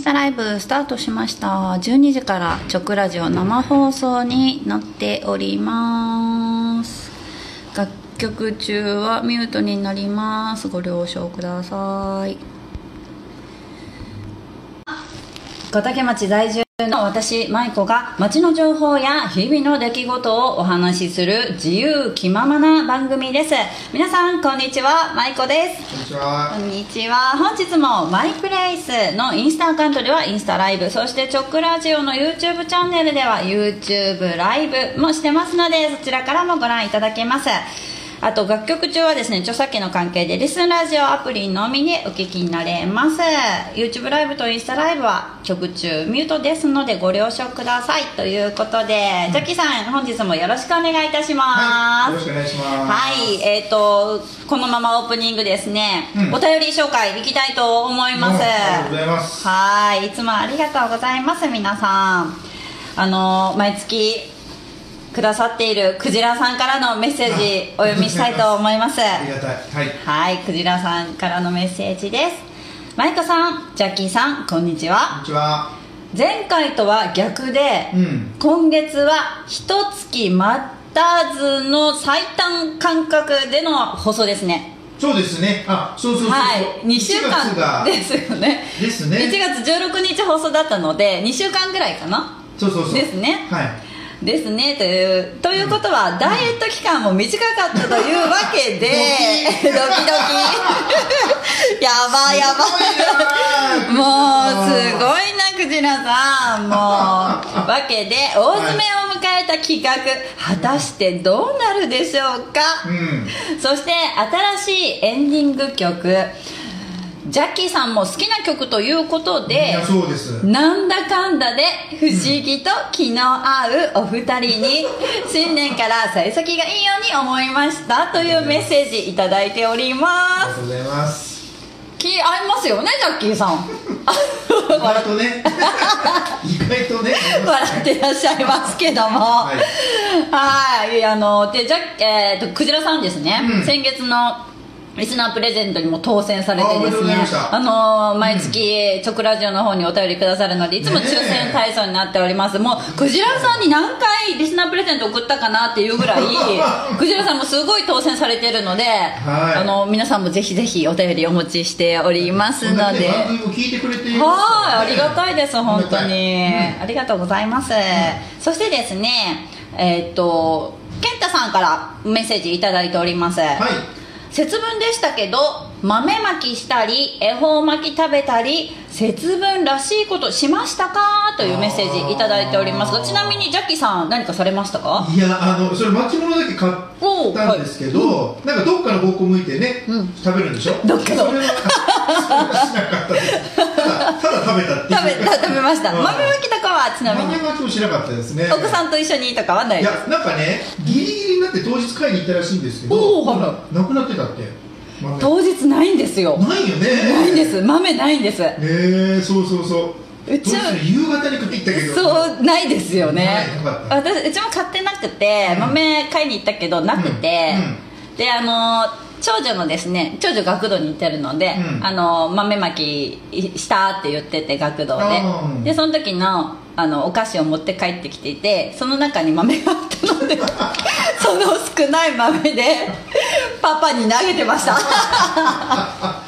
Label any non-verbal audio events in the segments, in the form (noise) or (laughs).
インスタライブスタートしました。12時から直ラジオ生放送になっております。楽曲中はミュートになります。ご了承ください。小竹町在住の私舞子が町の情報や日々の出来事をお話しする自由気ままな番組です。皆さんこんにちは。舞子です。こんにちは。こんにちは。本日もマイプレイスのインスタアカウントではインスタライブそしてチョックラジオの YouTube チャンネルでは YouTube ライブもしてますのでそちらからもご覧いただけますあと楽曲中はですね著作権の関係でリスンラジオアプリのみにお聞きになれます。YouTube ライブとインスタライブは曲中ミュートですのでご了承くださいということで、ジャッキーさん本日もよろしくお願いいたします、はい、よろしくお願いします。はい、えっ、とこのままオープニングですね、うん。お便り紹介いきたいと思います。ありがとうございます。はい、いつもありがとうございます皆さん。あの毎月くださっているクジラさんからのメッセージお読みしたいと思います。ありがたい。はい。はい、クジラさんからのメッセージです。マイコさん、ジャッキーさん、こんにちこんは。にちは。前回とは逆で、うん。今月は一月待たずの最短間隔での放送ですね。そうですね。あそうそうそうはい。2週1月が。間ですよね。ですね。1月16日放送だったので2週間ぐらいかな。そうそうそう。ですね。はいですねというということは、ダイエット期間も短かったというわけでドキドキ。やばいやばい。もうすごいなクジラさん。もうわけで大詰めを迎えた企画果たしてどうなるでしょうか、うん。そして新しいエンディング曲ジャッキーさんも好きな曲ということいでやそうです。なんだかんだで不思議と気の合うお二人に新年から幸先がいいように思いましたというメッセージいただいておりありますがとうございます。気合いますよねジャッキーさん。意外とね。(laughs) 意外とね。笑ってらっしゃいますけども。ははい。いあのでじゃ、えー、とクジラさんですね、うん。先月のリスナープレゼントにも当選されてですねあの毎月、直ラジオの方にお便りくださるのでいつもね抽え選対象になっております、もうクジラさんに何回リスナープレゼント送ったかなっていうぐらい (laughs) クジラさんもすごい当選されてるので、はい。あの皆さんもぜひぜひお便りお持ちしておりますので、ね番組も聞いてくれていますはい、ありがいたいです、本当に、うんありがとうございます。そしてですね、えーっと、健太さんからメッセージいただいております。はい節分でしたけど、豆まきしたり、恵方巻き食べたり、節分らしいことしましたか？というメッセージいただいております。が、ちなみにジャッキーさん何かされましたか？いやあのそれ巻物だけ買ったんですけど、なんかどっかの方向向いてね、うん。食べるんでしょ？どっかの。それはしなかったです。ただただ食べたっていう。食べた食べました。うん豆まきとかはちなみに。豆、巻きもしなかったですね。奥さんと一緒にとかはないいです。やなんかねギリギリになって当日買いに行ったらしいんですけどおーはい。はいなくなってたって。豆。当日ないんですよ。ないよね。ないんです。豆ないんです。へえそうそうそう。うちは夕方に買いに行ったけど。そうないですよね。私うちも買ってなくて、うん。豆買いに行ったけどなくて、うん。であの長女のですね長女学童に行ってるので、うん。あの豆まきしたって言ってて学童で。うんでその時のあのお菓子を持って帰ってきていてその中に豆があったので (laughs) その少ない豆でパパに投げてました。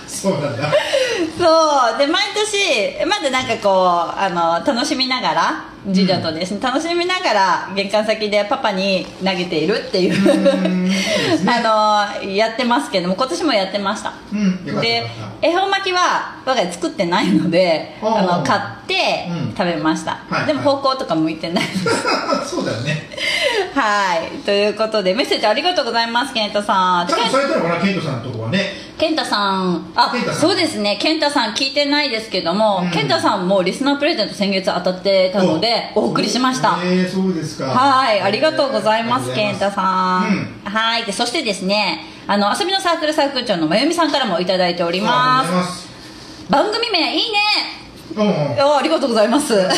そうなんだ。そう。で毎年まだなんかこうあの楽しみながら次女とですね、楽しみながら玄関先でパパに投げているっていう (laughs) あのやってますけども今年もやってました。で恵方巻きは我が家作ってないのであの買ってうん。食べました、はいでも方向とか向いてない。(laughs) そうだよね。はい。ということでメッセージありがとうございます健太さん。ちゃんとされたのかなケントさんのとこはね。健太さん。あそうですね。健太さん聞いてないですけども、うん。健太さんもリスナープレゼント先月当たってたのでお送りしました。えー、そうですか。はいありがとうございます健太がとうん、はいでそしてですねあの遊びのサークルサークル長のまゆみさんからもいただいておりまます。す番組名いいね。うんうん。あありがとうございます。あんま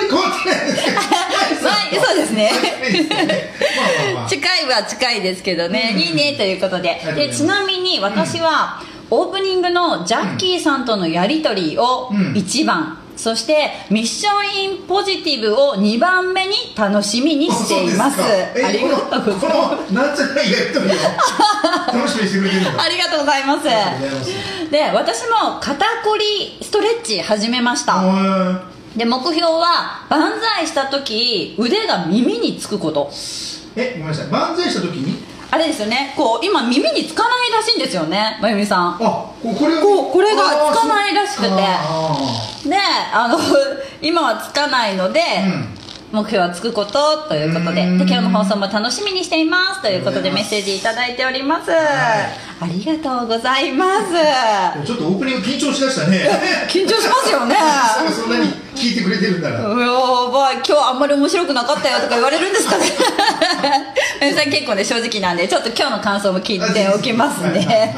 り変わってないですけど。(laughs) まあそうですね。近いは近いですけどね、うん。いいねということで。でちなみに私は、オープニングのジャッキーさんとのやり取りを1番、うん、そしてミッションインポジティブを2番目に楽しみにして (laughs) います。ありがとうございます。なんじゃないやり取りを。楽しみにしてくれてるんだありがとうございます。で私も肩こりストレッチ始めました。で目標は万歳した時腕が耳につくこと。えごめんなさい。万歳した時に？あれですよね。こう今耳につかないらしいんですよね。まゆみさん。あこれここれがつかないらしくて。であの (laughs) 今はつかないので、うん、目標はつくことということで。で今日の放送も楽しみにしています。ということでメッセージ頂いております、はいありがとうございます。ちょっとオープニング緊張しだしたね。(laughs) 緊張しますよね。(laughs) そんなに聞いてくれてるんだら。(laughs) やばい今日あんまり面白くなかったよとか言われるんですかね。皆さん結構ね正直なんでちょっと今日の感想も聞いておきますね。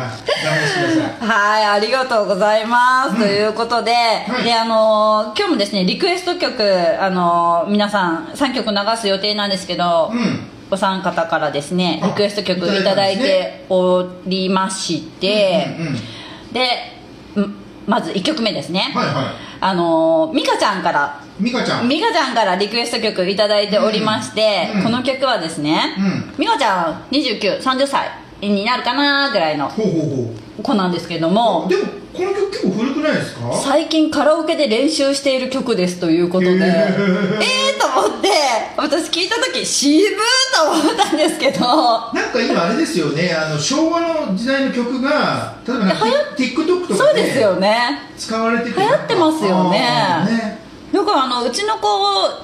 はいありがとうございます、うん、ということではい、であの今日もですねリクエスト曲あの皆さん3曲流す予定なんですけど、うんお三方からですねリクエスト曲いただいておりましてでまず1曲目ですね、はいはい、あの美香ちゃんから美香ちゃん。美香ちゃんからリクエスト曲いただいておりまして、うんうん、この曲はですね、うん、美香ちゃん2930歳になるかなぐらいの子なんですけども。でもこの曲結構古くないですか？最近カラオケで練習している曲ですということで。ええー、と思って私聞いた時渋ーと思ったんですけど。なんか今あれですよねあの昭和の時代の曲が例えば TikTok とかでそうですよね。使われてて流行ってますよね。ねだからあのうちの子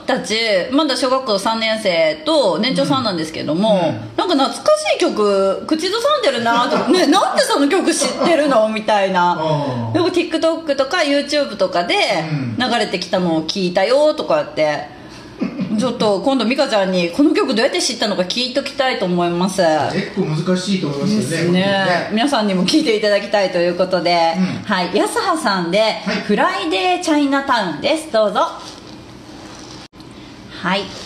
たちまだ小学校3年生と年長さんなんですけども、うん、なんか懐かしい曲口ずさんでるなと。(laughs) ねなんでその曲知ってるの？みたいな。でも TikTok とか YouTube とかで流れてきたのを聞いたよとかってちょっと今度美香ちゃんにこの曲どうやって知ったのか聞いときたいと思います。結構難しいと思いますよねね。ね。皆さんにも聞いていただきたいということで、うん、はい。泰葉さんで、はい、「フライデーチャイナタウン」です。どうぞ。はい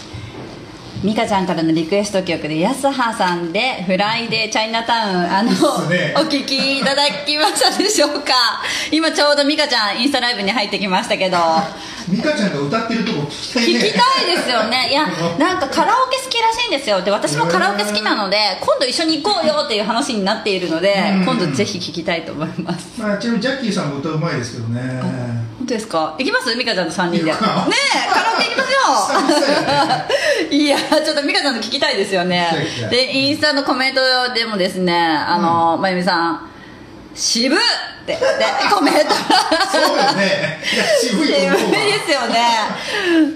美香ちゃんからのリクエスト曲で泰葉さんで「フライデーチャイナタウン」あの、ね、お聴きいただきましたでしょうか？今ちょうど美香ちゃんインスタライブに入ってきましたけど。(laughs) 美香ちゃんが歌ってるとこ聞きたい、ね、聞きたいですよね。(laughs) いやなんかカラオケ好きらしいんですよ。で私もカラオケ好きなので今度一緒に行こうよっていう話になっているので今度ぜひ聞きたいと思います、まあ、ちなみにジャッキーさんも歌うまいですけどねですか？行きます？美香ちゃんと3人で。ねえカラオケ行きましょう。(laughs) いやちょっと美香ちゃんの聞きたいですよね。でインスタのコメントでもですねあの、うん、まゆみさん渋って。で (laughs) コメント。そうよね。渋い渋いですよね。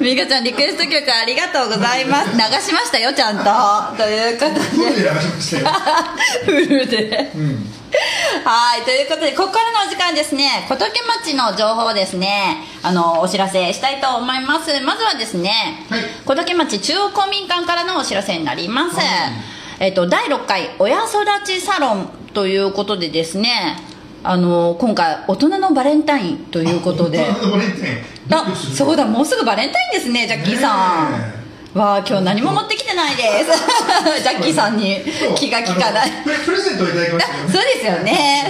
美香ちゃんリクエスト曲ありがとうございます。流しましたよちゃんと。ということで。フルで流しましたよ。(laughs) フルで、うん、はいということでここからのお時間ですね。小竹町の情報をですねあのお知らせしたいと思います。まずはですね、はい、小竹町中央公民館からのお知らせになります、はい。えっと、第6回親育ちサロンということでですねあの今回大人のバレンタインということで。(laughs) あそうだもうすぐバレンタインですねジャッキーさんわあ今日何も持ってきてないです。(laughs) ジャッキーさんに気が利かない。プレゼントいただきました、ね、そうですよね。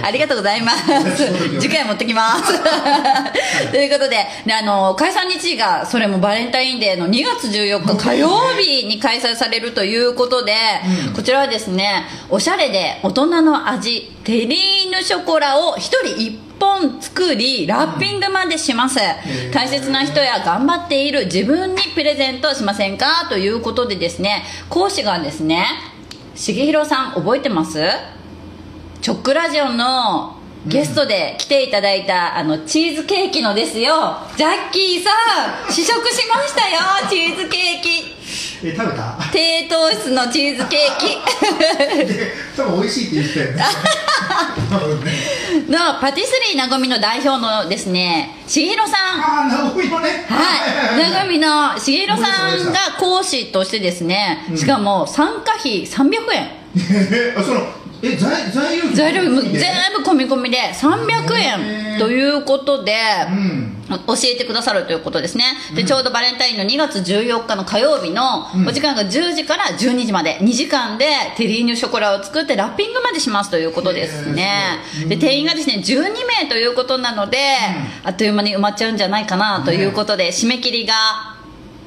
(laughs) ありがとうございます。次回持ってきます。ということでであの解散日時がそれもバレンタインデーの2月14日火曜日に開催されるということで、うん、こちらはですねおしゃれで大人の味テリーヌショコラを1人1本作りラッピングまでします、大切な人や頑張っている自分にプレゼントしませんかということでですね講師がですね重弘さん覚えてます？チョックラジオのゲストで来ていただいた、あのチーズケーキのですよ。ジャッキーさん試食しましたよチーズケーキえ食べた？低糖質のチーズケーキ。多分美味しいって言ってたよねの (laughs) パティスリーなごみの代表のですね重弘さん。ああなごみのね。はい。なごみの重弘さんが講師としてですね、しかも参加費300円。(laughs) あそのえ材材料材料全部込み込みで300円ということで、うん。教えてくださるということですね。で、ちょうどバレンタインの2月14日の火曜日のお時間が10時から12時まで2時間でテリーヌショコラを作ってラッピングまでしますということですね。で定員がですね12名ということなので、あっという間に埋まっちゃうんじゃないかなということで、締め切りが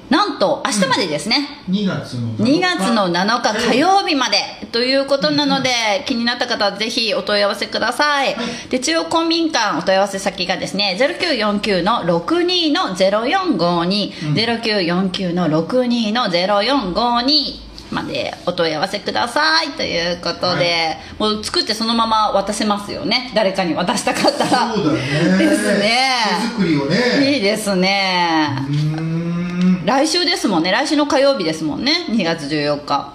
なんと明日までですね、2月の2月の7日火曜日まで。ということなので、気になった方はぜひお問い合わせください、で中央公民館お問い合わせ先がですね0949の62の0452、0949の62の0452までお問い合わせください。ということで、もう作ってそのまま渡せますよね。誰かに渡したかったら。そうだね。ですね。手作りをね。いいですね。うーん来週ですもんね。来週の火曜日ですもんね。2月14日。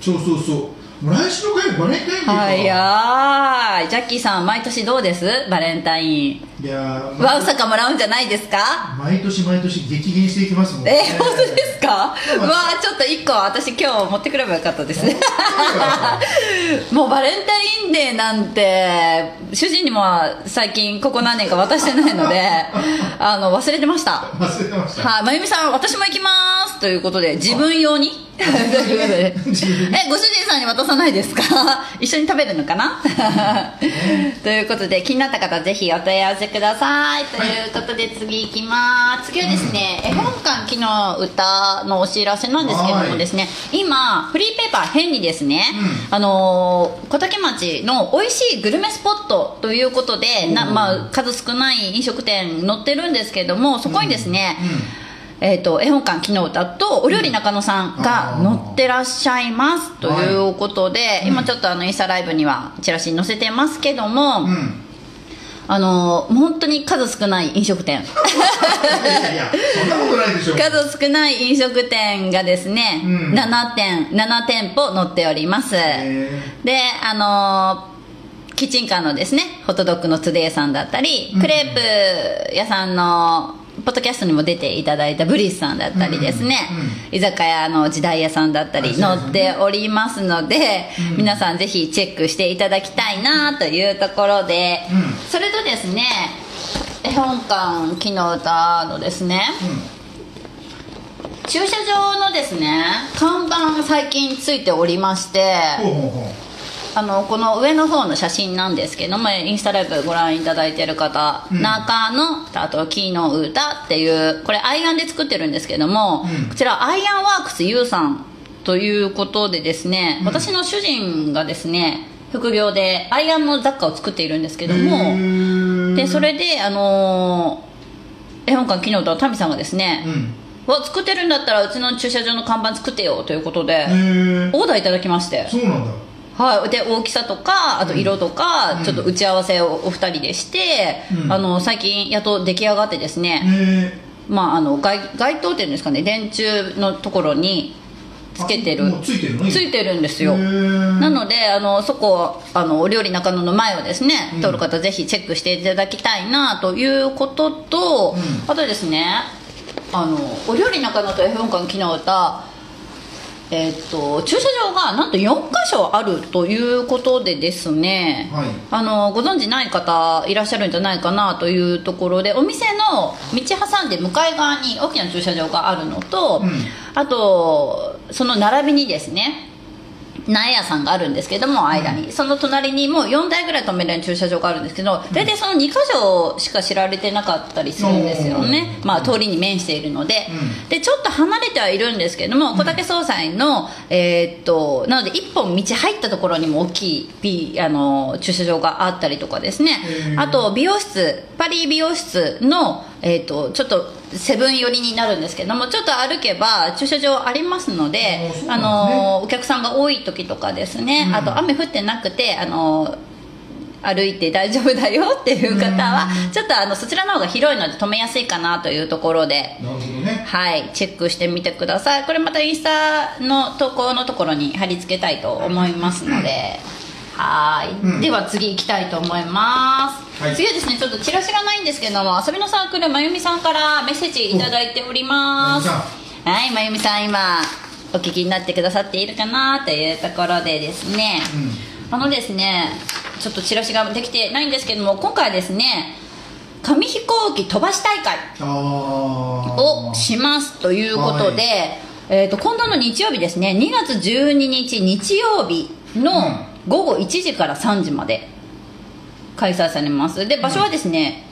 そうそうそう。来週の火曜日バレンタインデーか。はいやーい。ジャッキーさん毎年どうです？バレンタインいやーわうさかもらうんじゃないですか？毎年毎年激減していきますもんえー、本当ですか？わあちょっと1個私今日持ってくればよかったです。ねもうバレンタインデーなんて主人にも最近ここ何年か渡してないので (laughs) あの忘れてました。忘れてました。はい、まゆみさん、私も行きます。ということで、自分用に？ということでえ、ご主人さんに渡さないですか？一緒に食べるのかな？(laughs) ということで、気になった方、ぜひお問い合わせください。ということで、次行きます。次はですね、絵本館木の歌のお知らせなんですけどもですね、今、フリーペーパー変にですね、あのー小竹町の美味しいグルメスポットということで、なまあ、数少ない飲食店載ってるんですけども、そこにですね、えー、と絵本館「木の歌」とお料理中野さんが載ってらっしゃいます。ということで、今ちょっとあのインスタライブにはチラシに載せてますけども、うんあの本当に数少ない飲食店。いやいやいやそんなことないでしょ。数少ない飲食店がですね、うん。7店7店舗載っております。へであのキッチンカーのですねホットドッグのトゥデイさんだったり、クレープ屋さんのポッドキャストにも出ていただいたブリスさんだったりですね、居酒屋の時代屋さんだったり載っておりますので、皆さんぜひチェックしていただきたいなというところで、うん。それとですね絵本館木の歌のですね、駐車場のですね看板最近ついておりましてあのこの上の方の写真なんですけどもインスタライブご覧いただいてる方「うん中のあと木の歌」っていうこれアイアンで作ってるんですけども、うん。こちらアイアンワークス U さんということでですね、うん私の主人がですね副業でアイアンの雑貨を作っているんですけども、でそれであのー絵本館木の歌のタミさんがですね、うん。わ作ってるんだったらうちの駐車場の看板作ってよということで、オーダーいただきまして。そうなんだはい、で大きさとかあと色とか、うん。ちょっと打ち合わせをお二人でして、うん。あの最近やっと出来上がってですね、へまあ、あの街街灯っていうんですかね。電柱のところにつけてる。ついてるの？ついてるんですよ。なのであのそこあのお料理中野の前をですねうん。通る方ぜひチェックしていただきたいなということと、うん。あとですねあのお料理中野と絵本館木の歌えっと駐車場がなんと4箇所あるということでですね、はい。あのご存知ない方いらっしゃるんじゃないかなというところでお店の道挟んで向かい側に大きな駐車場があるのと、うん。あとその並びにですね苗屋さんがあるんですけども間に、その隣にもう4台ぐらい止められる駐車場があるんですけど大体その2箇所しか知られてなかったりするんですよね、まあ、通りに面しているので、うん。でちょっと離れてはいるんですけども小竹総裁の、えーっとなので1本道入ったところにも大きいビあの駐車場があったりとかですね。あと美容室パリ美容室の、えーっとちょっとセブン寄りになるんですけどもちょっと歩けば駐車場ありますのであのお客さんが多い時とかですね、うん。あと雨降ってなくてあの歩いて大丈夫だよっていう方はうん。ちょっとあのそちらの方が広いので止めやすいかなというところでね。はいチェックしてみてください。これまたインスタの投稿のところに貼り付けたいと思いますのではい、うん。では次行きたいと思います、はい。次はですねちょっとチラシがないんですけども遊びのサークルまゆみさんからメッセージいただいております。はいまゆみさん今お聞きになってくださっているかなというところでですね、あのですねちょっとチラシができてないんですけども今回ですね紙飛行行機飛ばし大会あをしますということで、はえー、と今度の日曜日ですね2月12日日曜日の午後1時から3時まで開催されます。で場所はですね、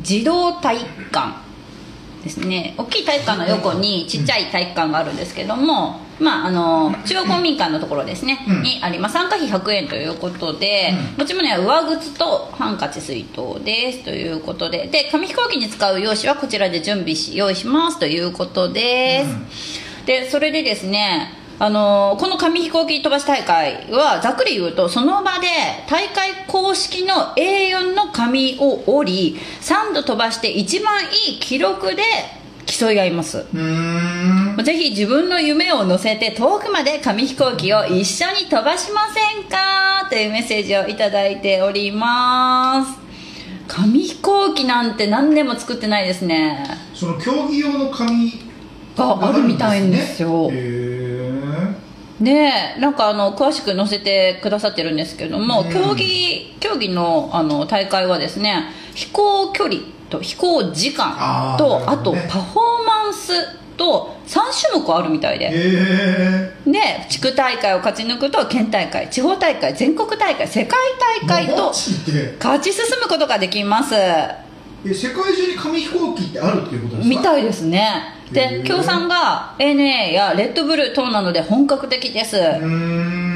児童体育館ですね。大きい体育館の横にちっちゃい体育館があるんですけども、まあ、あの中央公民館のところですね、うん。にあります。参加費100円ということで、持ち物は上靴とハンカチ水筒ですということでで紙飛行機に使う用紙はこちらで準備し用意しますということです、でそれでですねあのこの紙飛行機飛ばし大会はざっくり言うとその場で大会公式の A4 の紙を折り3度飛ばして一番いい記録で競い合います。ぜひ自分の夢を乗せて遠くまで紙飛行機を一緒に飛ばしませんか？というメッセージをいただいております。紙飛行機なんて何年も作ってないですね。その競技用の紙があるみたいんですよへえねえなんかあの詳しく載せてくださってるんですけども、うん。競技競技のあの大会はですね飛行距離と飛行時間あーとね。とパフォーマンスと3種目あるみたいで。へえ。で地区大会を勝ち抜くと県大会地方大会全国大会世界大会と勝ち進むことができますえ世界中に紙飛行機ってあるっていうことですか？みたいですね。へでー協賛が ANA やレッドブル等なので本格的です。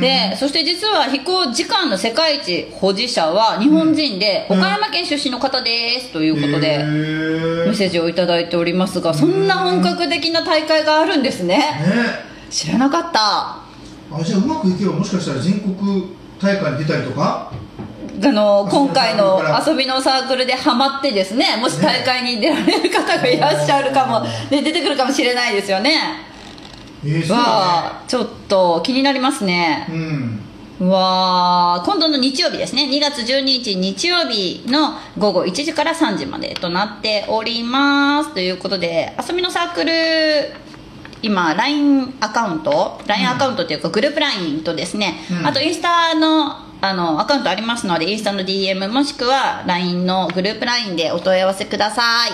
でそして実は飛行時間の世界一保持者は日本人でうん。岡山県出身の方ですということでへメッーセージをいただいておりますがそんな本格的な大会があるんですね。ね。知らなかった。あじゃあうまくいけばもしかしたら全国大会に出たりとか？あの今回の遊遊びのサークルでハマってですねもし大会に出られる方がいらっしゃるかも、ね、出てくるかもしれないですよね。えー、そうだわあちょっと気になりますね。ねうん。うわー今度の日曜日ですね。2月12日日曜日の午後1時から3時までとなっております。ということで遊びのサークル今 LINE アカウント LINE アカウントというかグループ LINE とですね、うん。あとインスタのあのアカウントありますのでインスタの DM もしくは LINE のグループ LINE でお問い合わせください、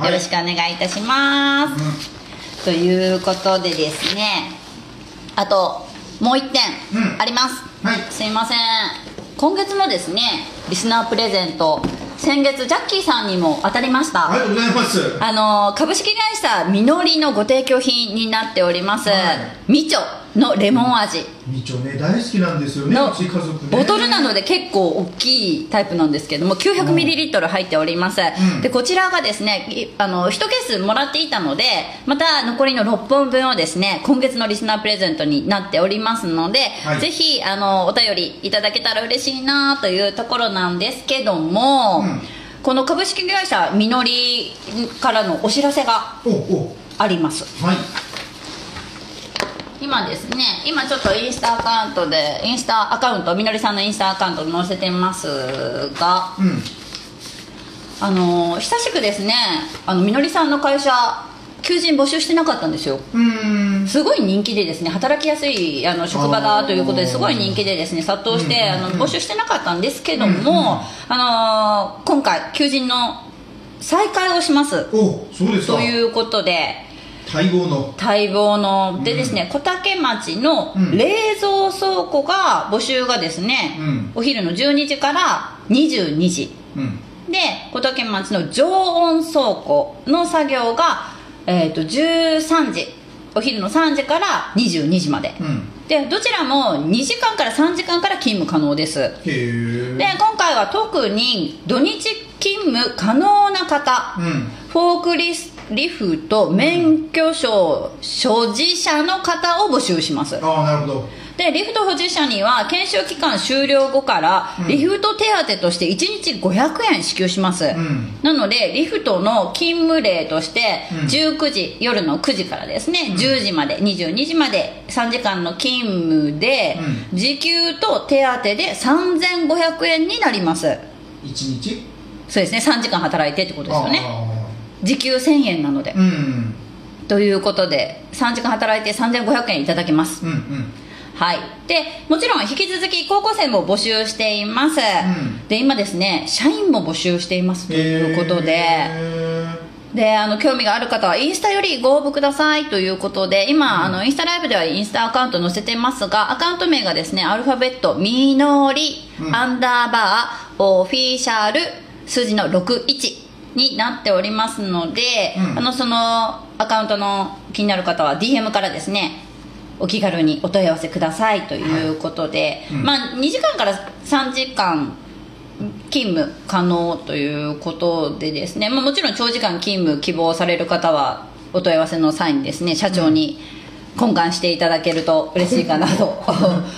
はい。よろしくお願いいたします、ということでですね。あともう1点うん。あります、はい。すいません。今月のですねリスナープレゼント先月ジャッキーさんにも当たりました。ありがとうございます。あの株式会社みのりのご提供品になっております、はい。みちょのレモン味。みちょね大好きなんですよねボトルなので結構大きいタイプなんですけども 900ml 入っております、うん。でこちらがですねいあの1ケースもらっていたのでまた残りの6本分をですね今月のリスナープレゼントになっておりますので、はい。ぜひあのお便りいただけたら嬉しいなというところなんですけども、うん。この株式会社みのりからのお知らせがあります。はい今ですね今ちょっとインスタアカウントでインスタアカウントみのりさんのインスタアカウント載せてますがうん。あの久しくですねあのみのりさんの会社求人募集してなかったんですよ。すごい人気でですね働きやすいあの職場だということですごい人気でですね殺到して、うんあの募集してなかったんですけども、うんうんあの今回求人の再開をします。おそうですか。ということで待望の。待望の。でですね、小竹町のうん。冷蔵倉庫が募集がですね、うん。お昼の12時から22時。うん。で小竹町の常温倉庫の作業が、えー、と13時。お昼の3時から22時まで、うん。でどちらも2時間から3時間から勤務可能です。で今回は特に土日勤務可能な方、うん。フォークリスリフト免許証所持者の方を募集します。ああなるほど。でリフト保持者には研修期間終了後からうん。リフト手当として1日500円支給します、ん。なのでリフトの勤務例としてうん。19時、夜の9時からですね10時まで22時まで3時間の勤務でう時給と手当で3500円になります。一日？そうですね3時間働いてってことですよね。あ時給1000円なので。ーうん。ということで3時間働いて3500円いただきます。うんうん。はい。でもちろん引き続き高校生も募集しています、ん。で今ですね社員も募集しています。ということで、えであの興味がある方はインスタよりご応募ください。ということで今、あのインスタライブではインスタアカウント載せてますがアカウント名がですねアルファベットみのり、うん。アンダーバーオフィシャル数字の61になっておりますので、うん。あのそのアカウントの気になる方は DM からですねお気軽にお問い合わせくださいということで、うん。まあ2時間から3時間勤務可能ということでですね、まあ、もちろん長時間勤務希望される方はお問い合わせの際にですね社長に懇願していただけると嬉しいかなと (laughs)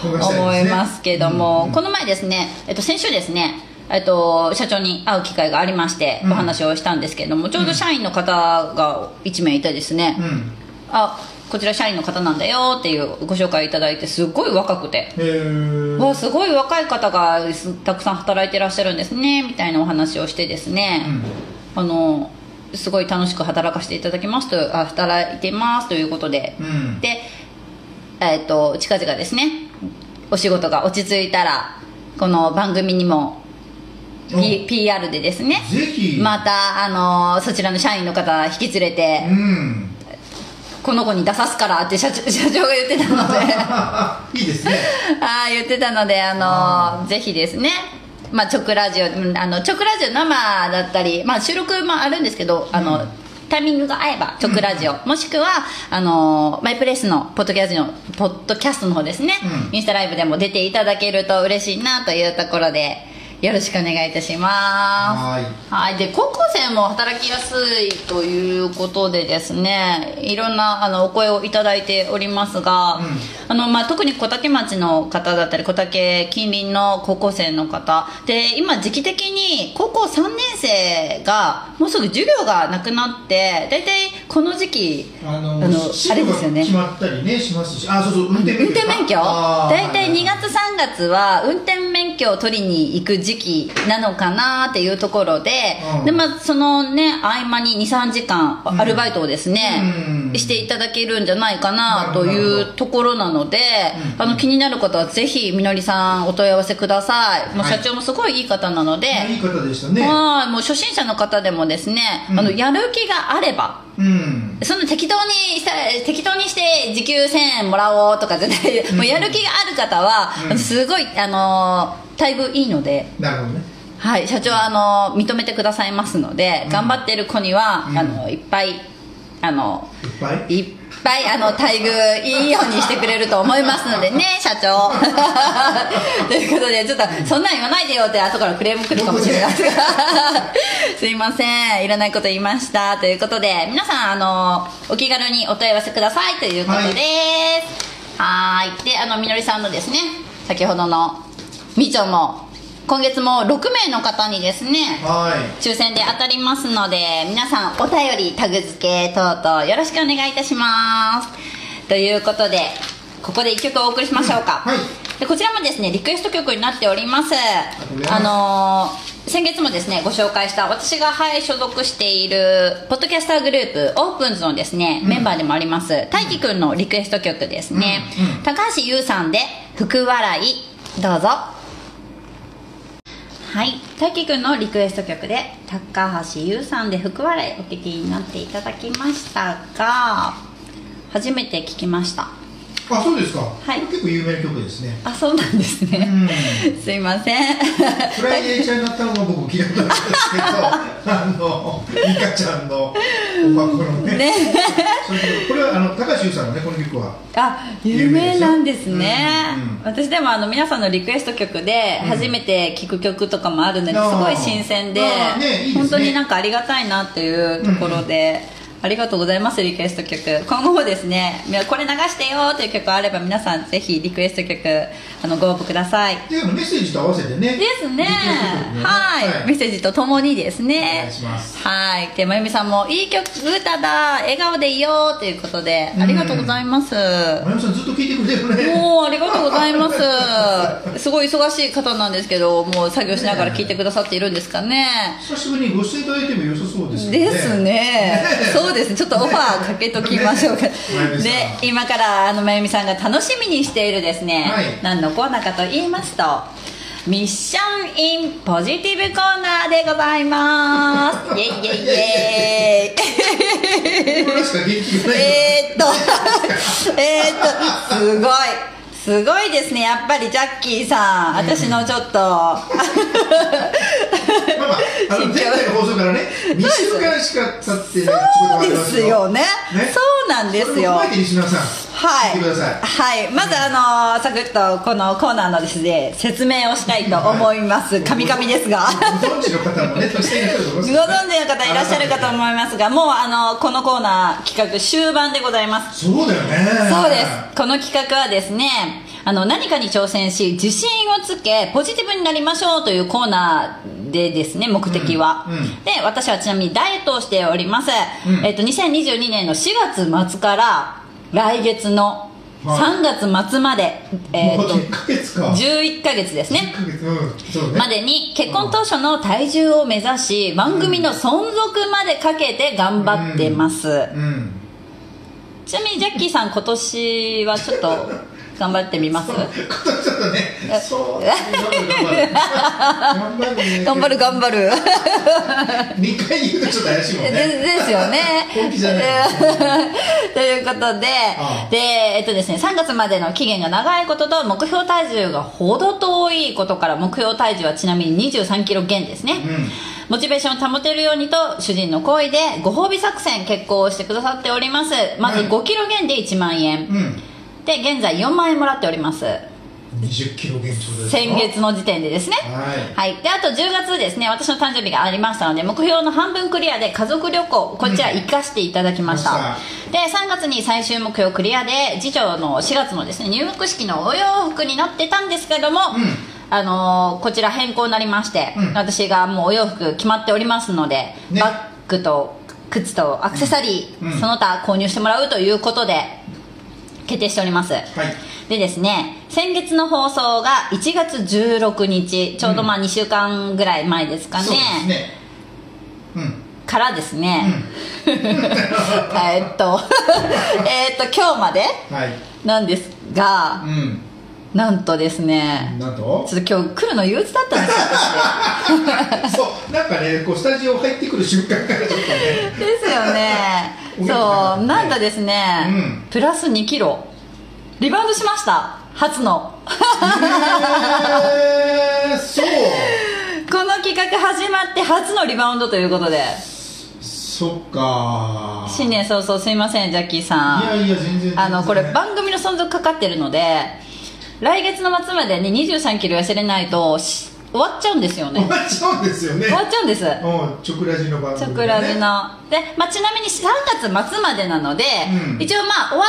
思いますけども、うんうん。この前ですね、えっと、先週ですねえっと、社長に会う機会がありましてうん。お話をしたんですけれども、ちょうど社員の方が1名いてですね、うん。あこちら社員の方なんだよっていうご紹介いただいてすごい若くて。わあすごい若い方がすたくさん働いてらっしゃるんですねみたいなお話をしてですね、あのすごい楽しく働かせていただきますとあ働いてますということで、うん。で、えっと近々ですねお仕事が落ち着いたらこの番組にも、P、PR でですね。ぜひ。またあのそちらの社員の方引き連れて、うん。この子に出さすからって社長 (laughs) 社長が言ってたので。(laughs) いいですね。(laughs) ああ言ってたのであのぜひですね。まあ直ラジオうんあの直ラジオ生だったり、まあ、収録もあるんですけどあの、うんタイミングが合えば直ラジオ、もしくはあのマイプレスのポッドキャストのポッドキャストの方ですね、うん。インスタライブでも出ていただけると嬉しいなというところでよろしくお願いいたします。はい。はい、で高校生も働きやすいということでですねいろんなあのお声をいただいておりますが、うん。あのまあ、特に小竹町の方だったり小竹近隣の高校生の方。で今時期的に高校3年生がもうすぐ授業がなくなって大体この時期あのあれですよね。決まったりねしますし。あそうそう運転免許運転免許。大体2月3月は運転免許を取りに行く時期なのかなっていうところで、うん。でまあそのね合間に23時間うん。アルバイトをですね、うん。していただけるんじゃないかなというところなので、うん。あの気になる方はぜひみのりさんお問い合わせください。もうはい社長もすごいいい方なので、いい方でしたね。はいもう初心者の方でもですね、うん。あのやる気があればうん。その適当にした適当にして時給1000円もらおうとかじゃない、もうやる気がある方は、うん。すごいあの待遇いいので、なるほどね。はい、社長はあの認めてくださいますので、うん。頑張ってる子には、うん。あのいっぱいあのいっぱい？いっぱいあの待遇いいようにしてくれると思いますのでね (laughs) 社長。(laughs) ということでちょっとそんなん言わないでよって後からクレーム来るかもしれない。ですがすいません。いらないこと言いました。ということで皆さんあのお気軽にお問い合わせくださいということです。はーい。であのみのりさんのですね先ほどのみちょも今月も6名の方にですねはい。抽選で当たりますので皆さんお便りタグ付け等々よろしくお願いいたします。ということでここで1曲お送りしましょうか、はい。でこちらもですねリクエスト曲になっております。あのー先月もですねご紹介した私がはい所属しているポッドキャスターグループオープンズのですね、メンバーでもあります大輝くんのリクエスト曲ですね、うん。うん。高橋優さんで「福笑い」どうぞはい。大輝くんのリクエスト曲で高橋優さんで「福笑い」お聴きになっていただきましたが初めて聞きました。あそうですか。はい。結構有名な曲ですね。あそうなんですね、うん。すいません。フライデーチャイナタウンは僕聞いたことあるんですけどあのミカちゃんのお箱のね。ね。これはあの高橋優さんのねこの曲は？あ有名なんですね。有名ですようん。私でもあの皆さんのリクエスト曲でうん。初めて聴く曲とかもあるのであー。すごい新鮮でねいいですね。本当になんかありがたいなっていうところで、ありがとうございますリクエスト曲。今後もですねこれ流してよという曲あれば皆さんぜひリクエスト曲あのご応募ください。メッセージと合わせてね。ですね。リクエスト曲ね。はい、メッセージとともにですおね願いします。はい。でまゆみさんもいい曲歌だ笑顔でいいよということでありがとうございます、まゆみさんずっと聞いてくれてるね。もうありがとうございます。(laughs) すごい忙しい方なんですけどもう作業しながら聞いてくださっているんですかね。久しぶりにご出演いただいても良さそうですよね。ですね。(laughs) そうそうですね。ちょっとオファーかけときましょうか、(laughs) で今からあのまゆみさんが楽しみにしているですね、はい。何のコーナーかと言いますとミッションインポジティブコーナーでございます。(laughs) イェイイェイイェイ。えーっと (laughs) えーっとすごい。すごいですねやっぱりジャッキーさん。私のちょっとまあまあ、あの前回の放送からね、2週間しか経ってないそうですよね。そうなんですよ。はい。はい、まずあのーサクッとこのコーナーのですね説明をしたいと思います。カミカミですが。ご存知の方もね、ご存知の方いらっしゃるかと思いますがもうあのこのコーナー企画終盤でございます。そうだよね。そうです。この企画はですねあの何かに挑戦し自信をつけポジティブになりましょうというコーナーでですね目的は、うんうん。で私はちなみにダイエットをしております、うん。えっと2022年の4月末から来月のはい。3月末まで、えっともう1ヶ月か。11ヶ月ですね。1ヶ月、うん、そうね。までに結婚当初の体重を目指し番組の存続までかけて頑張ってます、うん。ちなみにジャッキーさん今年はちょっと頑張ってみます。頑張る、頑張る。頑張る頑張る。2回言うとちょっと怪しいもんでね。ですよね。本気じゃない。ということでああ。で、えっとですね、3月までの期限が長いことと目標体重がほど遠いことから目標体重はちなみに2 3キロ減ですね、うん。モチベーションを保てるようにと主人の行為でご褒美作戦決行をしてくださっております。まずはい。5キロ減で1万円、うん。で現在4万円もらっております。20キロ減長ですか？先月の時点でですね。はい。はい、であと10月ですね私の誕生日がありましたので目標の半分クリアで家族旅行こちら行かせていただきました、うんで3月に最終目標クリアで次女の4月のですね入学式のお洋服になってたんですけども、うん。あのーこちら変更になりまして、うん。私がもうお洋服決まっておりますので、ね。バッグと靴とアクセサリー、うん。その他購入してもらうということで決定しております、はい。でですね先月の放送が1月16日ちょうどまあ2週間ぐらい前ですかね,、そうですね。うん。からですね、(laughs) えっと (laughs) えっと今日まではい。なんですがうん。なんとですね。なんと？ちょっと今日来るの憂鬱だったんですよ (laughs) そう、なんかね、こうスタジオ入ってくる瞬間からちょっとね。私ですよね。そうねなんとですね、うん。プラス2キロ。リバウンドしました。初の。えー、そう。この企画始まって初のリバウンドということで。そっか。新年早々すいませんジャッキーさん。いやいや、全然全然。あのこれ番組の存続かかってるので来月の末までに2 3キロ痩せれないとし終わっちゃうんですよね終わっちゃうんですよね。終わっちゃうんですうん、チョクラジの番組、ね。チョクラジので、まあ、ちなみに3月末までなので、うん一応まあ終わ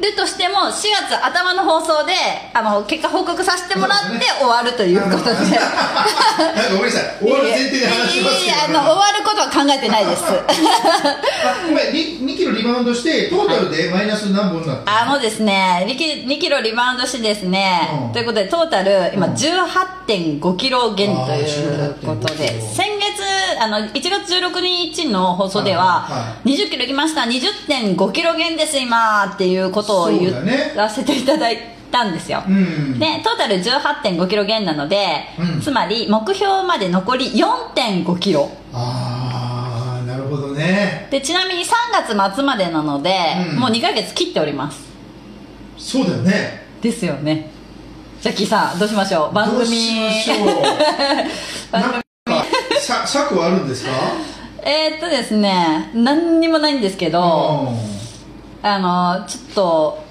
るとしても4月頭の放送であの結果報告させてもらって終わるということで。あのなんかごめんなさい、終わる前提で話しますけど。いやいやいやあの終わることは考えてないです。あごめん、2, 2キロリバウンドして、トータルでマイナス何本になった、あのですね。2キ2キロリバウンドしてですね、うん。ということでトータル今うん。18.5キロ減ということで。18.5先月あの1月16日の放送でははいは20キロいきました。20.5キロ減です今。っていうことを言そうだねわせていただいたんですよ、うん。でトータル18.5キロ減なので、うん。つまり目標まで残り4.5キロ。あー、なるほどね。でちなみに3月末までなので、うん。もう2ヶ月切っております。そうだよね。ですよね。ジャッキーさんどうしましょう？番組。どうしましょう？番 (laughs) なんか、さ策はあるんですか？えーっとですね何にもないんですけど、あのちょっと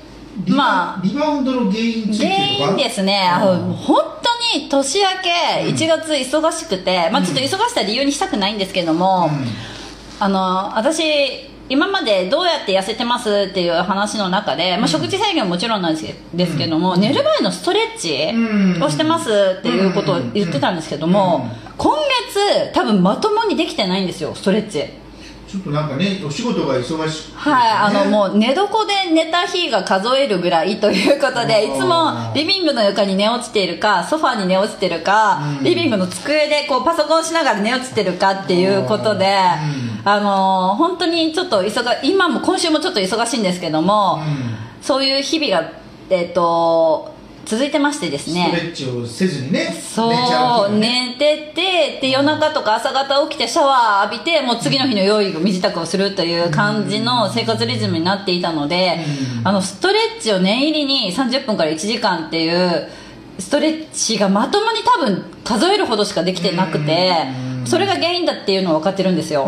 まあリバウンドの原因原因ですね。本当に年明け1月忙しくて、まあ、ちょっと忙しさ理由にしたくないんですけども、あの私今までどうやって痩せてますっていう話の中で、まあ、食事制限はもちろんなんですけども、寝る前のストレッチうん。をしてますっていうことを言ってたんですけども、うん。今月多分まともにできてないんですよストレッチちょっとなんかね、お仕事が忙しくてね、はい、あのもう寝床で寝た日が数えるぐらいということでいつもリビングの床に寝落ちているかソファーに寝落ちてるか、うん。リビングの机でこうパソコンしながら寝落ちてるかっていうことで、うん。あのー本当にちょっと忙今も今週もちょっと忙しいんですけども、うそういう日々が、えっと続いてましてですストレねッチをせずにねそう寝ててで夜中とか朝方起きてシャワー浴びてもう次の日の用意身支度をするという感じの生活リズムになっていたので、うん。あのストレッチを念入りに30分から1時間っていうストレッチがまともに多分数えるほどしかできてなくてうん。それが原因だっていうのは分かってるんですよ、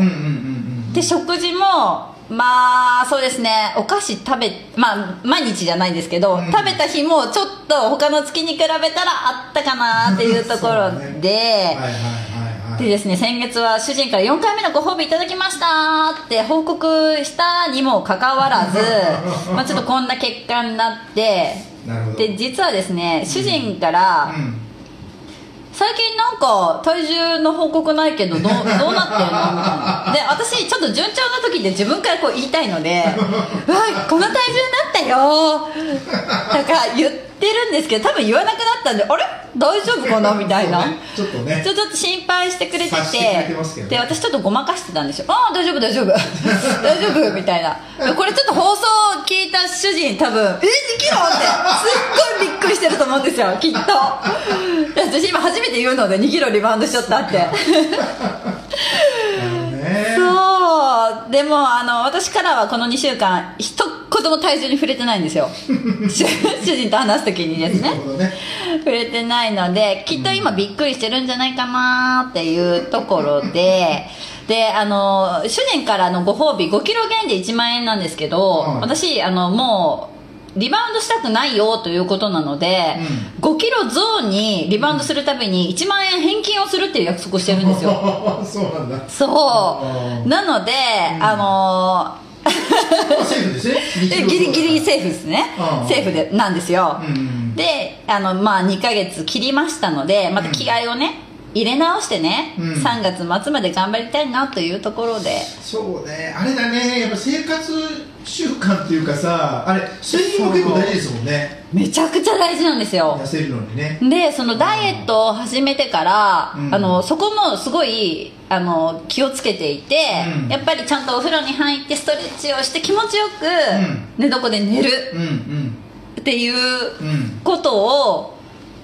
で食事もまあそうですね。お菓子食べまあ毎日じゃないんですけど、うん。食べた日もちょっと他の月に比べたらあったかなっていうところそうねで、はいはいでですね先月は主人から4回目のご褒美いただきましたって報告したにもかかわらず (laughs) まあちょっとこんな結果になってで実はですね主人から、うん最近なんか体重の報告ないけどどう (laughs) どうなってんの？みたいな。で私ちょっと順調な時で自分からこう言いたいので「(laughs) うわこの体重になったよ」なんか言ってるんですけど多分言わなくなったんで「あれ？大丈夫かな?」みたいな。ちょっとね。ちょちょっと心配してくれてて。ね。で私ちょっとごまかしてたんですよ。ああ大丈夫大丈夫。大丈夫 (laughs) みたいな。これちょっと放送聞いた主人多分え2キロって。すっごいびっくりしてると思うんですよきっと。私今初めて言うので2キロリバウンドしちゃったってそうでもあの私からはこの2週間一言も体重に触れてないんですよ。主 (laughs) 主人と話す時にですね。ね。触れてないのできっと今びっくりしてるんじゃないかなっていうところでであの主人からのご褒美5キロ減で1万円なんですけど、うん私あのもうリバウンドしたくないよということなので、5キロ増にリバウンドするたびに1万円返金をするっていう約束をしてるんですよ。(laughs) そうなんだ。そう。うんなので、あのセーフですね。(laughs) えギリ。ギリセーフですね。うんセーフでなんですよ、うんであのまあ2ヶ月切りましたのでまた気合をね、入れ直してね、うん。3月末まで頑張りたいなというところで。そうね。あれだね。やっぱ生活習慣っていうかさあれ睡眠も結構大事ですもんね。めちゃくちゃ大事なんですよ。痩せるのにね。でそのダイエットを始めてから、うん。あのそこもすごいあの気をつけていて、うん。やっぱりちゃんとお風呂に入ってストレッチをして気持ちよくん。寝床で寝るうんうん。っていううん。ことを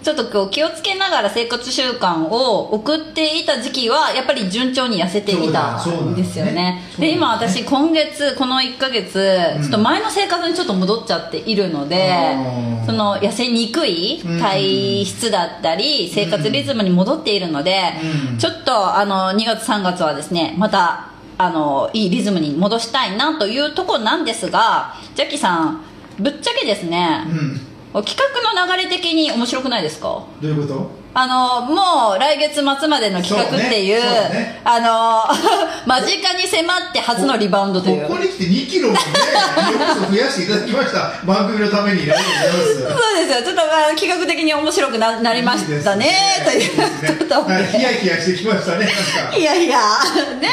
ちょっとこう気をつけながら生活習慣を送っていた時期はやっぱり順調に痩せていたんですよね。そうだね。で今私今月この1ヶ月うんちょっと前の生活にちょっと戻っちゃっているのでその痩せにくい体質だったり生活リズムに戻っているのでうん。ちょっとあの2月3月はですねまたあのいいリズムに戻したいなというところなんですがジャッキーさんぶっちゃけですね、うん企画の流れ的に面白くないですか？どういうこと？あのもう来月末までの企画っていうね。ね。あの (laughs) 間近に迫って初のリバウンドという。ここに来て2キロもね増やしていただきました。番組のためにそうですよ。ちょっとまあ企画的に面白くななりましたね。ということヒヤヒヤしてきましたねいやいや。ね。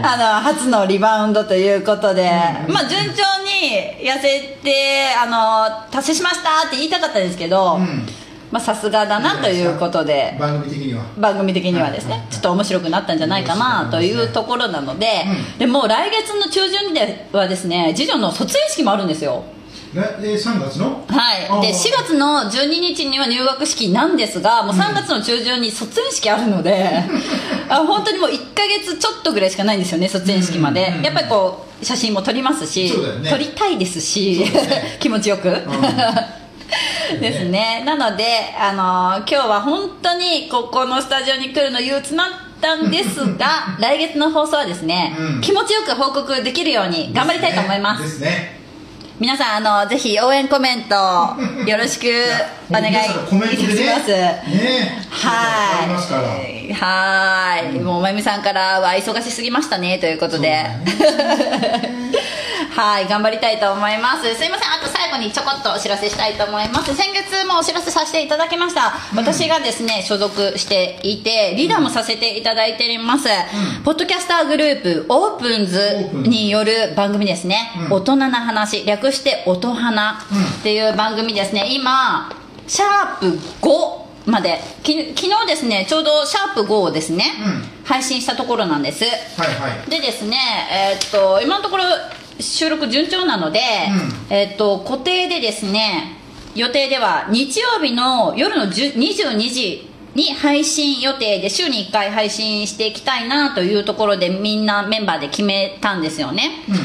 うん。あの初のリバウンドということで、うんまあ順調に痩せてあの達成しましたって言いたかったんですけど、うんまあさすがだなということで。番組的には。番組的にはですはいはい。はいねちょっと面白くなったんじゃないかなというところなので、うん。でもう来月の中旬ではですね次女の卒園式もあるんですよ。ねえ3月の？はい。であー。4月の12日には入学式なんですがもう3月の中旬に卒園式あるので、(laughs) あ本当にもう1ヶ月ちょっとぐらいしかないんですよね卒園式まで、うんうんやっぱりこう写真も撮りますし、ね。撮りたいですしね。(laughs) 気持ちよく、(laughs) ですね。なので、あのー今日は本当にここのスタジオに来るの憂鬱だったんですが (laughs) 来月の放送はですね、うん。気持ちよく報告できるように頑張りたいと思います。ですね皆さんあのぜひ応援コメント (laughs) よろしくお願いいたします、ねはい。はい、もうまゆみさんからは忙しすぎましたねということで、(laughs) はい頑張りたいと思います。すいませんあと最後にちょこっとお知らせしたいと思います。先月もお知らせさせていただきました、私がですね所属していてリーダーもさせていただいております、ポッドキャスターグループオープンズによる番組ですね、うん。大人な話略して音花っていう番組ですね。今シャープ5まで。き昨日ですねちょうどシャープ5をですね、う配信したところなんです。はいはい。でですねえーっと今のところ収録順調なので、うえーっと固定でですね予定では日曜日の夜の10 22時に配信予定で週に1回配信していきたいなというところでみんなメンバーで決めたんですよね、うん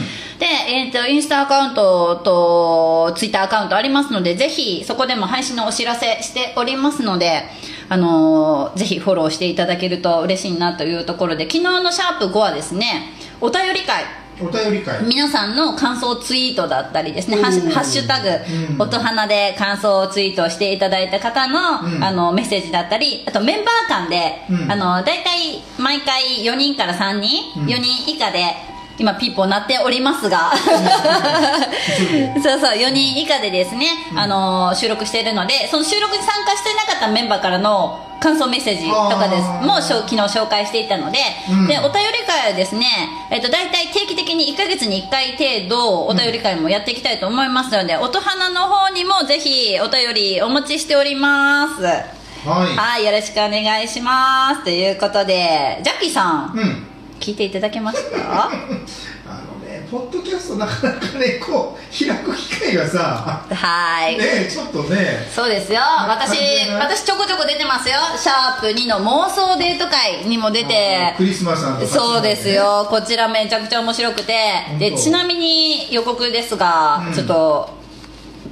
で、えー、とインスタアカウントとツイッターアカウントありますのでぜひそこでも配信のお知らせしておりますので、あのーぜひフォローしていただけると嬉しいなというところで昨日のシャープ5はですねお便り会。お便り会。皆さんの感想ツイートだったりですね「ハッシュタグうん。音花」で感想ツイートしていただいた方の,、うん。あのメッセージだったりあとメンバー間で、うん。あの大体毎回4人から3人、うん。4人以下で今ピーポー鳴っておりますが。そうそう4人以下でですね、あの収録しているのでその収録に参加してなかったメンバーからの感想メッセージとかです。もしょ昨日紹介していたので,、うん。でお便り会はですね、えっと大体定期的に1ヶ月に1回程度お便り会もやっていきたいと思いますので、音花の方にもぜひお便りお待ちしております。はい。はいよろしくお願いします。ということでジャッキーさん。うん聞いていただけました (laughs) あのねポッドキャストなかなかねこう開く機会がさはい、ねちょっとねそうですよ。あ私私ちょこちょこ出てますよ。シャープ2の妄想デート会にも出て。クリスマスさんとかそうですよ。こちらめちゃくちゃ面白くて。でちなみに予告ですが、うん。ちょっと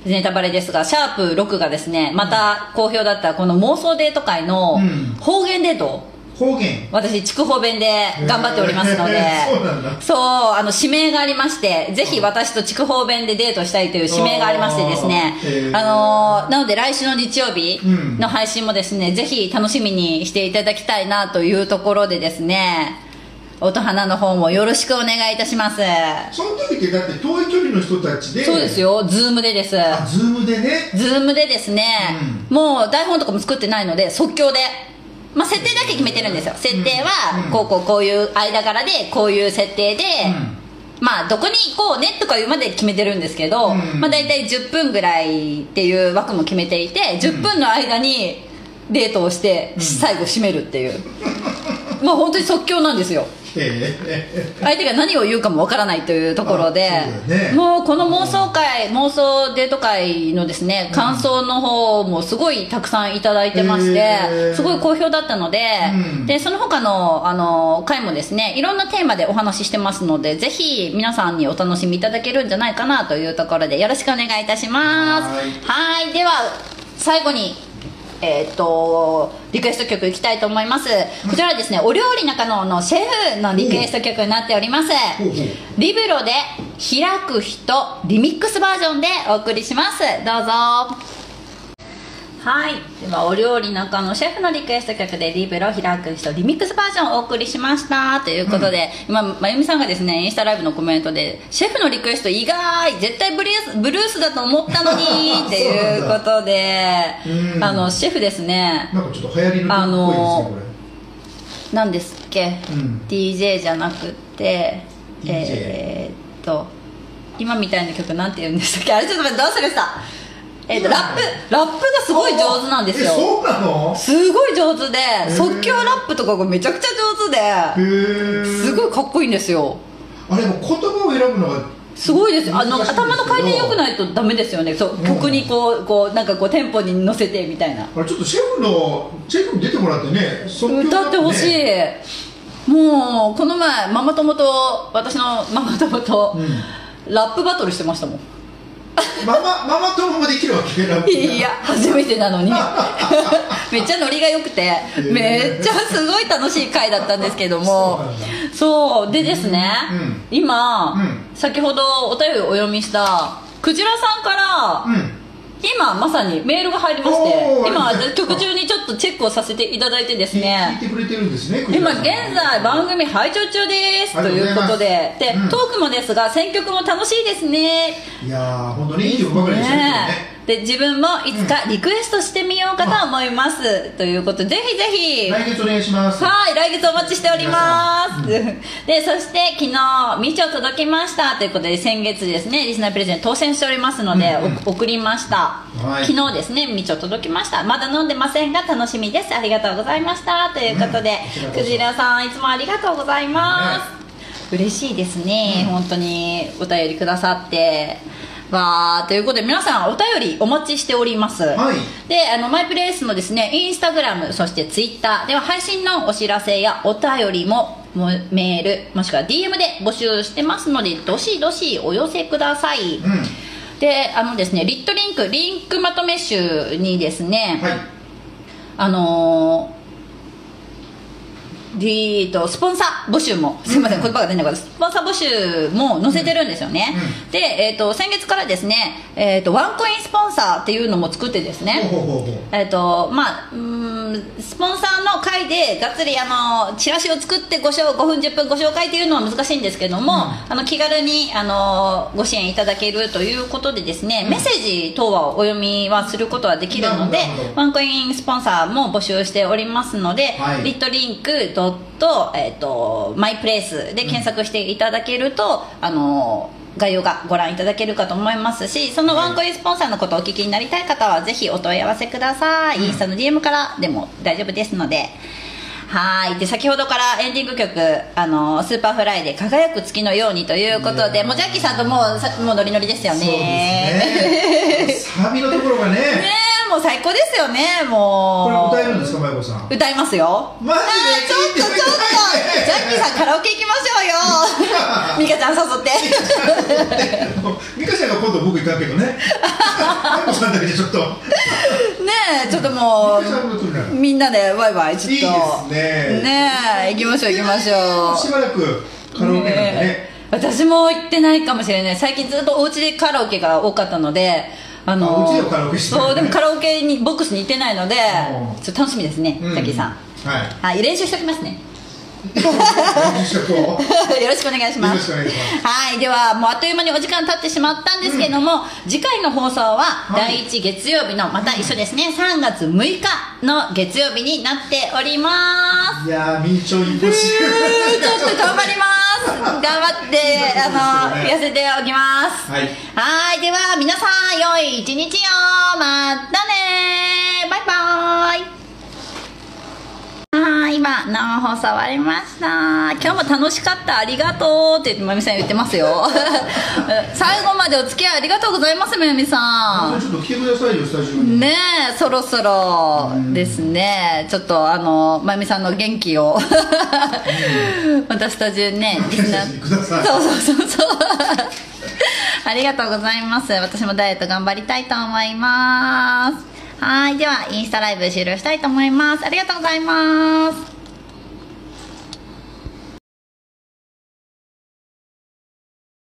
ネタバレですがシャープ6がですねまた好評だったこの妄想デート会のうん。方言デート方言。私筑豊弁で頑張っておりますので。へ (laughs) ーそうなんだ。そうあの指名がありましてぜひ私と筑豊弁でデートしたいという指名がありましてですね。あーへー。あのーなので来週の日曜日うん。の配信もですね、ぜひ楽しみにしていただきたいなというところでですね音花の方もよろしくお願いいたします。その時ってだって遠い距離の人たちで。そうですよ。ズームでです。あズームでね。ズームでですね、もう台本とかも作ってないので即興でまあ設定だけ決めてるんですよ。設定はうん。こうこうこういう間柄でこういう設定で、うまあどこに行こうねとかいうまで決めてるんですけど、うん。まあ大体10分ぐらいっていう枠も決めていて10分の間にデートをして、最後締めるっていうまあ本当に即興なんですよ。え相手が何を言うかもわからないというところで、ね。もうこの妄想会、妄想デート会のですね感想の方もすごいたくさんいただいてまして、へーすごい好評だったので,、うん。でその他のあの回もですねいろんなテーマでお話ししてますのでぜひ皆さんにお楽しみいただけるんじゃないかなというところでよろしくお願いいたします。はい。はいでは最後にえー、とリクエスト曲いきたいと思います。こちらはですねお料理中野のシェフのリクエスト曲になっております。リブロで「開く人」リミックスバージョンでお送りします。どうぞはい。ではお料理中のシェフのリクエスト曲で「リブロ開く人」リミックスバージョンをお送りしました。ということで、今まゆみさんがですねインスタライブのコメントで「シェフのリクエスト意外絶対ブルースブルースだと思ったのに」(laughs) っていうことでうんあのシェフですね。なんかちょっと流行りの曲っぽいですね、あのこれ何ですっけ、うん。DJ じゃなくて DJ えーっと今みたいな曲なんて言うんでしたっけ？あれちょっと待ってどうするさ？えーっとラップラップがすごい上手なんですよ。えそうなの？すごい上手でー。即興ラップとかがめちゃくちゃ上手へでえすごいかっこいいんですよ。あれもう言葉を選ぶのがすごいです。あの頭の回転良くないとダメですよね。そううん。曲にこうこうなんかこうテンポに乗せてみたいな。あれちょっとシェフのシェフに出てもらってね即興歌ってほしい、ねもうこの前ママ友と私のママ友と、うラップバトルしてましたもんママママ友もできるわけラップがいや初めてなのに。(laughs) めっちゃノリが良くてーめっちゃすごい楽しい回だったんですけども。そうでですね、うん。今、うん。先ほどお便りをお読みしたクジラさんから、うん今まさにメールが入りまして今曲中にちょっとチェックをさせていただいてですね。聞いてくれてるんですね今現在番組拝聴中です。あということで。で、うん。トークもですが選曲も楽しいですね。いやー本当にいい曲ばかりですよねで自分もいつかリクエストしてみようかと思います、ということでぜひぜひ。来月お願いします。はい来月お待ちしております、皆 (laughs) でそして昨日「みちょ届きました」ということで先月ですねリスナープレゼント当選しておりますので、うん送りました。はい。昨日ですねみちょ届きました。まだ飲んでませんが楽しみです。ありがとうございました。ということで、うん。こちらこそ。クジラさんいつもありがとうございます、嬉しいですね、本当にお便りくださってわーということで皆さんお便りお待ちしております、はい。であのマイプレイスのですねインスタグラムそしてツイッターでは配信のお知らせやお便りももメールもしくは DM で募集してますのでどしどしお寄せください、うん。であのですねリットリンクリンクまとめ集にですね、はい。あのーリーとスポンサー募集もすみません、言葉が出ないからスポンサー募集も載せてるんですよね、うで、えー、と先月からですね、えー、とワンコインスポンサーっていうのも作ってですね、ほうほうほうほう。えっとまあうーんスポンサーの回でがっつりあのチラシを作ってご紹5分10分ご紹介というのは難しいんですけども、あの気軽にあのご支援いただけるということでですね、メッセージ等はお読みはすることはできるのでワンコインスポンサーも募集しておりますので、はい。リットリンクドット、えっとマイプレイスで検索していただけると、あの概要がご覧いただけるかと思いますしそのワンコインスポンサーのことをお聞きになりたい方はぜひお問い合わせください、インスタの DM からでも大丈夫ですのではい。で先ほどからエンディング曲あのスーパーフライで「輝く月のように」ということでもうジャッキーさんともうさ、もうノリノリですよね。サビのところがね。(laughs) ねえもう最高ですよねもう。これ歌えるんですか舞子さん？歌いますよ。マジで？ちょっとちょっと。ジャッキーさんカラオケ行きましょうよ。(laughs) ミカちゃん誘って。(laughs) 美香ちゃんが今度僕行かんけどね。舞子さんだけでちょっと。ねえちょっともうみんなでワイワイちょっと。いいですねねえ。行きましょう行きましょう。しばらくカラオケなんでね。え。私も行ってないかもしれない。最近ずっとお家でカラオケが多かったのであのあお家ではカラオケしてるね。そうでもカラオケにボックスに行ってないのでうん。ちょっと楽しみですねジうん。ャッキーさん。はい。はい練習しておきますねよろしくお願いします。はいではもうあっという間にお時間経ってしまったんですけども、次回の放送ははい。第1月曜日のまた一緒ですね。3月6日の月曜日になっております。いやーみーちょい欲し。いちょっと頑張ります。(laughs) 頑張ってあの痩せておきます。はい。はいでは皆さん良い一日を。またねバイバイはい今生放送終わりました。今日も楽しかった。ありがとうってまゆみさん言ってますよ。(laughs) 最後までお付き合いありがとうございますまゆみさん。ちょっと来てくださいよスタジオに。ねえそろそろ。ですね。ちょっとあのまゆみさんの元気を。またスタジオにねリスナー。ください。そうそうそうそう。(laughs) ありがとうございます。私もダイエット頑張りたいと思いますはいではインスタライブ終了したいと思います。ありがとうございます。